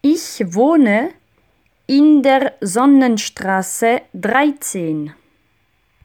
Ich wohne in der Sonnenstraße dreizehn.